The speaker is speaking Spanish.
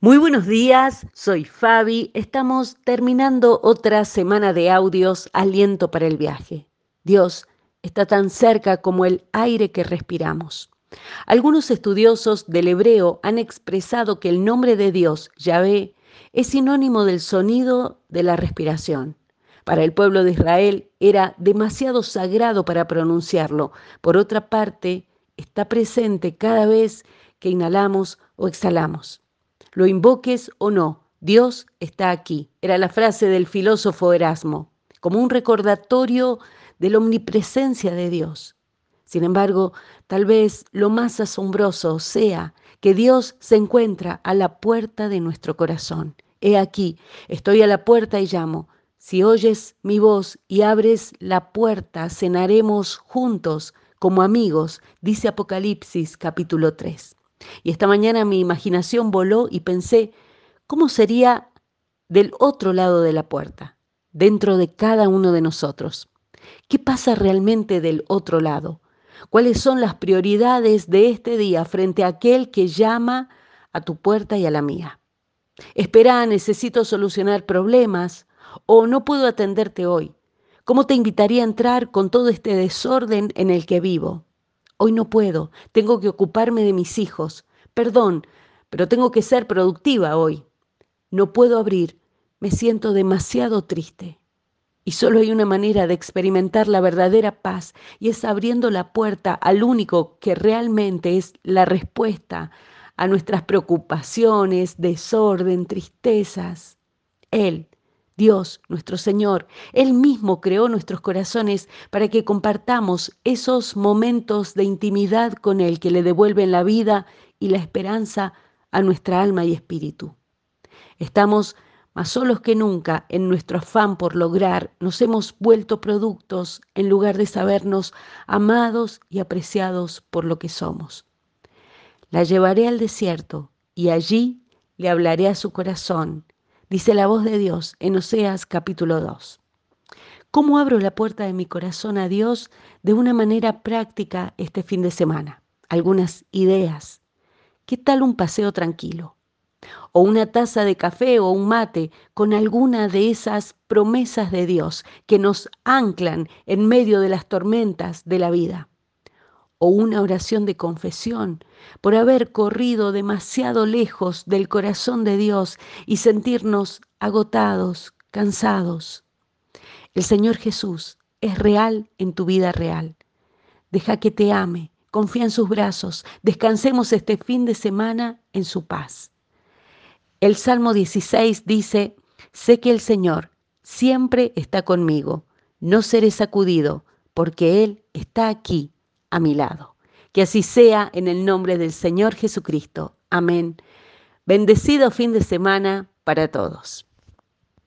Muy buenos días, soy Fabi. Estamos terminando otra semana de audios, aliento para el viaje. Dios está tan cerca como el aire que respiramos. Algunos estudiosos del hebreo han expresado que el nombre de Dios, Yahvé, es sinónimo del sonido de la respiración. Para el pueblo de Israel era demasiado sagrado para pronunciarlo. Por otra parte, está presente cada vez que inhalamos o exhalamos. Lo invoques o no, Dios está aquí. Era la frase del filósofo Erasmo, como un recordatorio de la omnipresencia de Dios. Sin embargo, tal vez lo más asombroso sea que Dios se encuentra a la puerta de nuestro corazón. He aquí, estoy a la puerta y llamo. Si oyes mi voz y abres la puerta, cenaremos juntos como amigos, dice Apocalipsis capítulo 3. Y esta mañana mi imaginación voló y pensé, ¿cómo sería del otro lado de la puerta, dentro de cada uno de nosotros? ¿Qué pasa realmente del otro lado? ¿Cuáles son las prioridades de este día frente a aquel que llama a tu puerta y a la mía? Espera, necesito solucionar problemas o no puedo atenderte hoy. ¿Cómo te invitaría a entrar con todo este desorden en el que vivo? Hoy no puedo, tengo que ocuparme de mis hijos. Perdón, pero tengo que ser productiva hoy. No puedo abrir, me siento demasiado triste. Y solo hay una manera de experimentar la verdadera paz y es abriendo la puerta al único que realmente es la respuesta a nuestras preocupaciones, desorden, tristezas. Él, Dios, nuestro Señor, Él mismo creó nuestros corazones para que compartamos esos momentos de intimidad con Él que le devuelven la vida y la esperanza a nuestra alma y espíritu. Estamos más solos que nunca en nuestro afán por lograr, nos hemos vuelto productos en lugar de sabernos amados y apreciados por lo que somos. La llevaré al desierto y allí le hablaré a su corazón dice la voz de Dios en Oseas capítulo 2. ¿Cómo abro la puerta de mi corazón a Dios de una manera práctica este fin de semana? Algunas ideas. ¿Qué tal un paseo tranquilo? O una taza de café o un mate con alguna de esas promesas de Dios que nos anclan en medio de las tormentas de la vida o una oración de confesión por haber corrido demasiado lejos del corazón de Dios y sentirnos agotados, cansados. El Señor Jesús es real en tu vida real. Deja que te ame, confía en sus brazos, descansemos este fin de semana en su paz. El Salmo 16 dice, sé que el Señor siempre está conmigo, no seré sacudido, porque Él está aquí a mi lado. Que así sea en el nombre del Señor Jesucristo. Amén. Bendecido fin de semana para todos.